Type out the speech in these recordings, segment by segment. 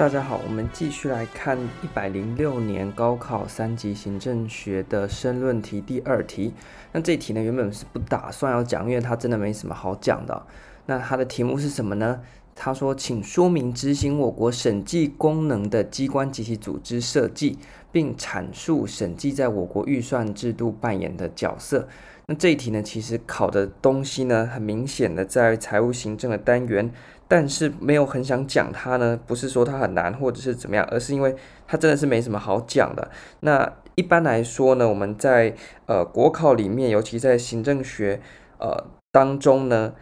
大家好，我们继续来看一百零六年高考三级行政学的申论题第二题。那这题呢，原本是不打算要讲，因为它真的没什么好讲的。那它的题目是什么呢？他说，请说明执行我国审计功能的机关及其组织设计，并阐述审计在我国预算制度扮演的角色。那这一题呢，其实考的东西呢，很明显的在财务行政的单元，但是没有很想讲它呢，不是说它很难或者是怎么样，而是因为它真的是没什么好讲的。那一般来说呢，我们在呃国考里面，尤其在行政学呃当中呢，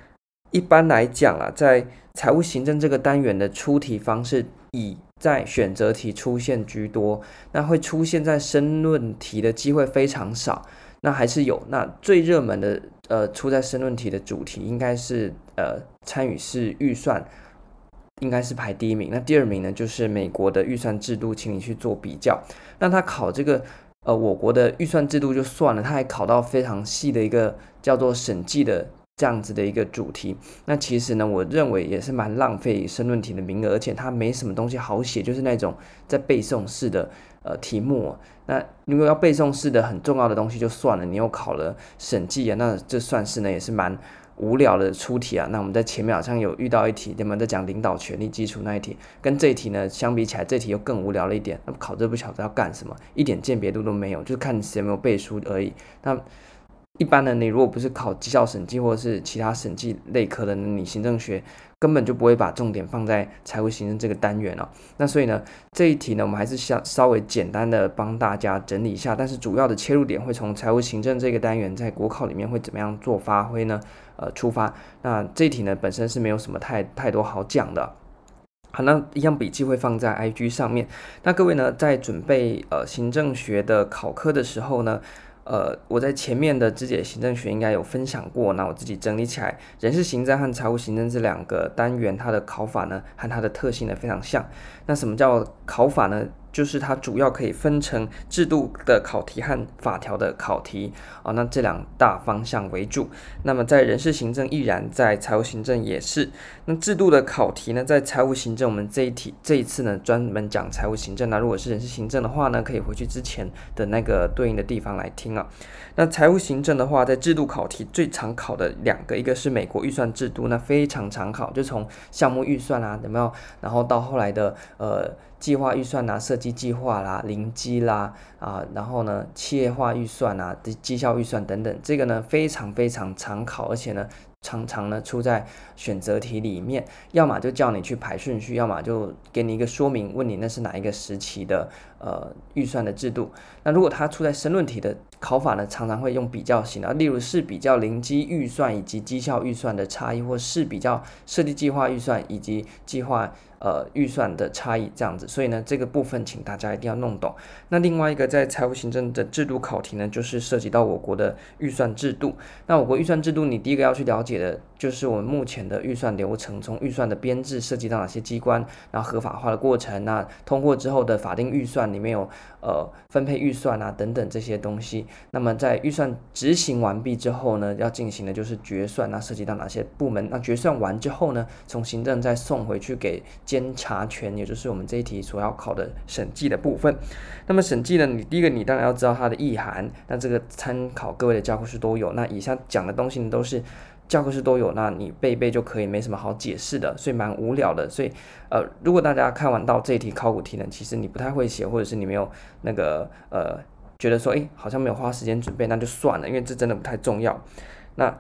一般来讲啊，在财务行政这个单元的出题方式，以在选择题出现居多，那会出现在申论题的机会非常少。那还是有，那最热门的呃出在申论题的主题应该是呃参与式预算，应该是排第一名。那第二名呢，就是美国的预算制度，请你去做比较。那他考这个呃我国的预算制度就算了，他还考到非常细的一个叫做审计的这样子的一个主题。那其实呢，我认为也是蛮浪费申论题的名额，而且它没什么东西好写，就是那种在背诵式的。呃，题目，那如果要背诵式的很重要的东西就算了，你又考了审计啊，那这算是呢也是蛮无聊的出题啊。那我们在前面好像有遇到一题，对吗？在讲领导权力基础那一题，跟这一题呢相比起来，这题又更无聊了一点。那考这不晓得要干什么，一点鉴别度都没有，就是看你有没有背书而已。那一般的你如果不是考绩效审计或者是其他审计类科的，你行政学。根本就不会把重点放在财务行政这个单元哦。那所以呢，这一题呢，我们还是想稍微简单的帮大家整理一下。但是主要的切入点会从财务行政这个单元在国考里面会怎么样做发挥呢？呃，出发。那这一题呢，本身是没有什么太太多好讲的。好，那一样笔记会放在 IG 上面。那各位呢，在准备呃行政学的考科的时候呢，呃，我在前面的肢解行政学应该有分享过，那我自己整理起来，人事行政和财务行政这两个单元，它的考法呢，和它的特性呢非常像。那什么叫考法呢？就是它主要可以分成制度的考题和法条的考题啊，那这两大方向为主。那么在人事行政亦然，在财务行政也是。那制度的考题呢，在财务行政我们这一题这一次呢专门讲财务行政。那如果是人事行政的话呢，可以回去之前的那个对应的地方来听啊。那财务行政的话，在制度考题最常考的两个，一个是美国预算制度，那非常常考，就从项目预算啊，有没有？然后到后来的呃。计划预算呐，设计计划啦，零基啦，啊，然后呢，企业化预算呐，的绩效预算等等，这个呢非常非常常考，而且呢常常呢出在选择题里面，要么就叫你去排顺序，要么就给你一个说明，问你那是哪一个时期的呃预算的制度。那如果它出在申论题的考法呢，常常会用比较型的，例如是比较零基预算以及绩效预算的差异，或是比较设计计划预算以及计划。呃，预算的差异这样子，所以呢，这个部分请大家一定要弄懂。那另外一个在财务行政的制度考题呢，就是涉及到我国的预算制度。那我国预算制度，你第一个要去了解的就是我们目前的预算流程，从预算的编制涉及到哪些机关，然后合法化的过程，那通过之后的法定预算里面有呃分配预算啊等等这些东西。那么在预算执行完毕之后呢，要进行的就是决算，那涉及到哪些部门？那决算完之后呢，从行政再送回去给。监察权，也就是我们这一题所要考的审计的部分。那么审计呢，你第一个你当然要知道它的意涵。那这个参考各位的教科书都有。那以下讲的东西呢，都是教科书都有，那你背一背就可以，没什么好解释的，所以蛮无聊的。所以呃，如果大家看完到这一题考古题呢，其实你不太会写，或者是你没有那个呃觉得说，诶，好像没有花时间准备，那就算了，因为这真的不太重要。那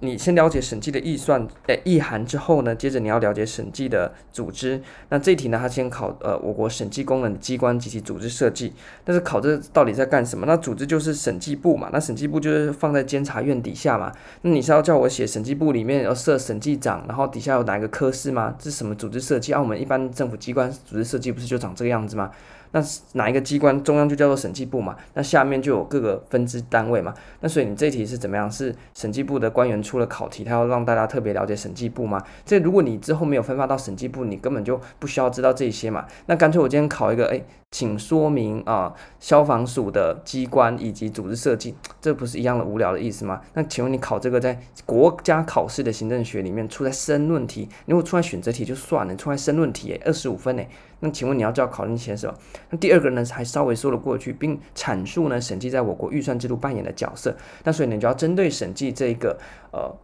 你先了解审计的预算诶意涵之后呢，接着你要了解审计的组织。那这一题呢，它先考呃我国审计功能机关及其组织设计。但是考这到底在干什么？那组织就是审计部嘛。那审计部就是放在监察院底下嘛。那你是要叫我写审计部里面要设审计长，然后底下有哪个科室吗？这是什么组织设计？啊，我们一般政府机关组织设计不是就长这个样子吗？那哪一个机关中央就叫做审计部嘛？那下面就有各个分支单位嘛？那所以你这题是怎么样？是审计部的官员出了考题，他要让大家特别了解审计部吗？这如果你之后没有分发到审计部，你根本就不需要知道这些嘛。那干脆我今天考一个，哎，请说明啊，消防署的机关以及组织设计，这不是一样的无聊的意思吗？那请问你考这个在国家考试的行政学里面出在申论题，如果出来选择题就算了，出来申论题，哎，二十五分哎，那请问你要知道考虑些什么？那第二个呢，还稍微说了过去，并阐述呢审计在我国预算制度扮演的角色。那所以你就要针对审计这一个呃。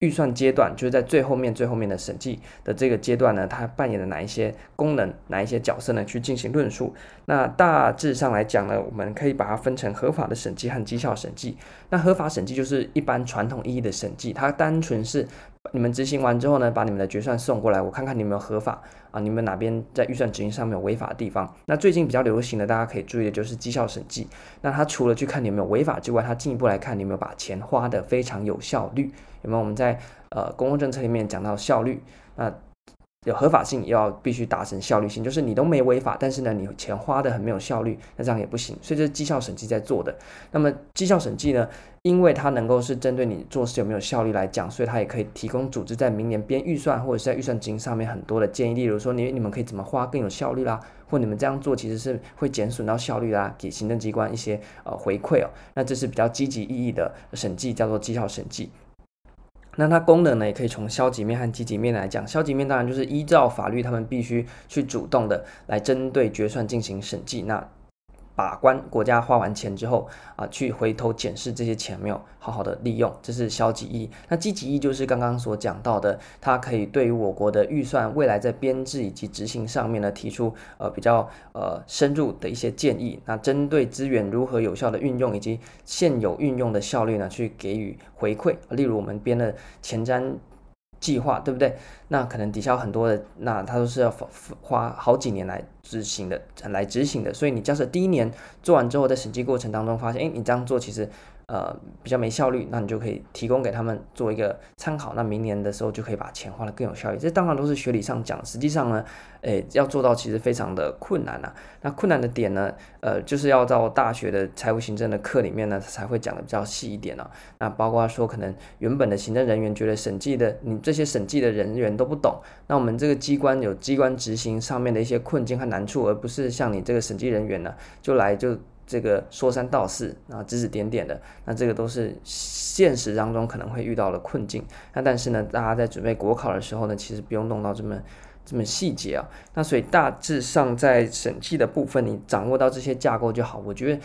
预算阶段就是在最后面、最后面的审计的这个阶段呢，它扮演的哪一些功能、哪一些角色呢？去进行论述。那大致上来讲呢，我们可以把它分成合法的审计和绩效审计。那合法审计就是一般传统意义的审计，它单纯是你们执行完之后呢，把你们的决算送过来，我看看你们有合法啊，你们哪边在预算执行上面有违法的地方。那最近比较流行的，大家可以注意的就是绩效审计。那它除了去看你有没有违法之外，它进一步来看你有没有把钱花得非常有效率。有没有我们在呃公共政策里面讲到效率？那有合法性，要必须达成效率性，就是你都没违法，但是呢，你钱花的很没有效率，那这样也不行。所以这是绩效审计在做的。那么绩效审计呢，因为它能够是针对你做事有没有效率来讲，所以它也可以提供组织在明年编预算或者是在预算执行上面很多的建议。例如说，你你们可以怎么花更有效率啦，或你们这样做其实是会减损到效率啦，给行政机关一些呃回馈哦。那这是比较积极意义的审计，叫做绩效审计。那它功能呢，也可以从消极面和积极面来讲。消极面当然就是依照法律，他们必须去主动的来针对决算进行审计。那把关国家花完钱之后啊，去回头检视这些钱没有好好的利用，这是消极意义。那积极意义就是刚刚所讲到的，它可以对于我国的预算未来在编制以及执行上面呢，提出呃比较呃深入的一些建议。那针对资源如何有效的运用以及现有运用的效率呢，去给予回馈。例如我们编了前瞻。计划对不对？那可能抵消很多的，那它都是要花好几年来执行的，来执行的。所以你假设第一年做完之后，在审计过程当中发现，哎，你这样做其实。呃，比较没效率，那你就可以提供给他们做一个参考。那明年的时候就可以把钱花得更有效率。这当然都是学理上讲，实际上呢，诶，要做到其实非常的困难呐、啊。那困难的点呢，呃，就是要到大学的财务行政的课里面呢，才会讲得比较细一点啊。那包括说，可能原本的行政人员觉得审计的你这些审计的人员都不懂，那我们这个机关有机关执行上面的一些困境和难处，而不是像你这个审计人员呢，就来就。这个说三道四，啊指指点点的，那这个都是现实当中可能会遇到的困境。那但是呢，大家在准备国考的时候呢，其实不用弄到这么这么细节啊。那所以大致上在审计的部分，你掌握到这些架构就好。我觉得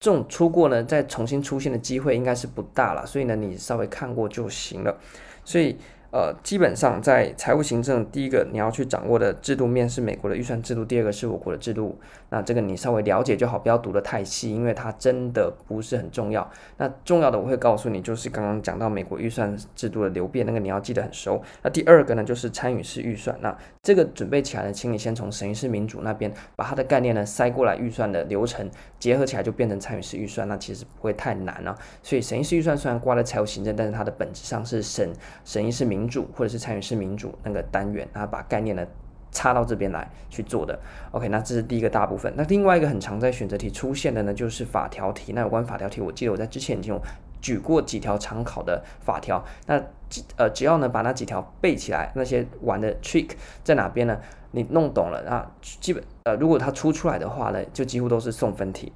这种出过呢，再重新出现的机会应该是不大了。所以呢，你稍微看过就行了。所以。呃，基本上在财务行政，第一个你要去掌握的制度面是美国的预算制度，第二个是我国的制度。那这个你稍微了解就好，不要读得太细，因为它真的不是很重要。那重要的我会告诉你，就是刚刚讲到美国预算制度的流变，那个你要记得很熟。那第二个呢，就是参与式预算。那这个准备起来呢，请你先从审议式民主那边把它的概念呢塞过来，预算的流程结合起来就变成参与式预算，那其实不会太难啊。所以审议式预算虽然挂在财务行政，但是它的本质上是审审议式民。民主或者是参与式民主那个单元，然后把概念呢插到这边来去做的。OK，那这是第一个大部分。那另外一个很常在选择题出现的呢，就是法条题。那有关法条题，我记得我在之前已经有举过几条常考的法条。那呃，只要呢把那几条背起来，那些玩的 trick 在哪边呢？你弄懂了啊，基本呃，如果它出出来的话呢，就几乎都是送分题。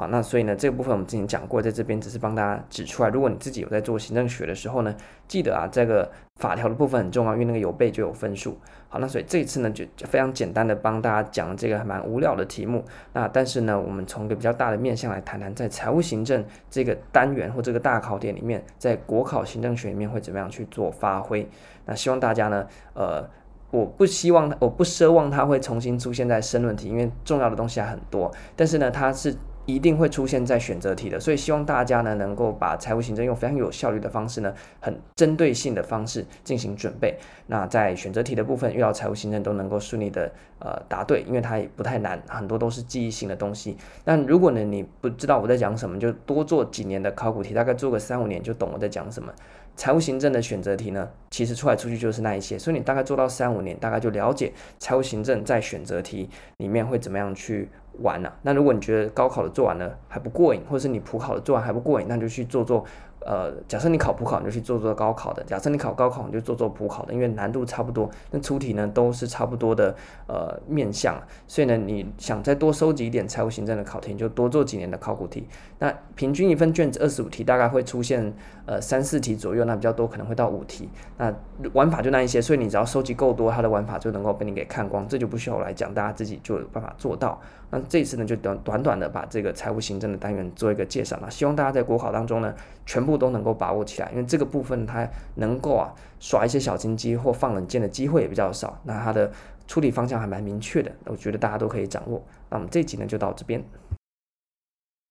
好，那所以呢，这个部分我们之前讲过，在这边只是帮大家指出来。如果你自己有在做行政学的时候呢，记得啊，这个法条的部分很重要，因为那个有背就有分数。好，那所以这一次呢，就非常简单的帮大家讲这个蛮无聊的题目。那但是呢，我们从一个比较大的面向来谈谈，在财务行政这个单元或这个大考点里面，在国考行政学里面会怎么样去做发挥。那希望大家呢，呃，我不希望，我不奢望它会重新出现在申论题，因为重要的东西还很多。但是呢，它是。一定会出现在选择题的，所以希望大家呢能够把财务行政用非常有效率的方式呢，很针对性的方式进行准备。那在选择题的部分遇到财务行政都能够顺利的呃答对，因为它也不太难，很多都是记忆性的东西。但如果呢你不知道我在讲什么，就多做几年的考古题，大概做个三五年就懂我在讲什么。财务行政的选择题呢，其实出来出去就是那一些，所以你大概做到三五年，大概就了解财务行政在选择题里面会怎么样去。玩了，那如果你觉得高考的做完了还不过瘾，或者是你普考的做完还不过瘾，那就去做做呃，假设你考普考，你就去做做高考的；假设你考高考，你就做做普考的，因为难度差不多，那出题呢都是差不多的呃面向，所以呢，你想再多收集一点财务行政的考题，你就多做几年的考古题。那平均一份卷子二十五题，大概会出现呃三四题左右，那比较多可能会到五题。那玩法就那一些，所以你只要收集够多，它的玩法就能够被你给看光，这就不需要我来讲，大家自己就有办法做到。那这一次呢，就短短短的把这个财务行政的单元做一个介绍了，希望大家在国考当中呢，全部都能够把握起来，因为这个部分它能够啊耍一些小心机或放冷箭的机会也比较少，那它的处理方向还蛮明确的，我觉得大家都可以掌握。那我们这集呢就到这边。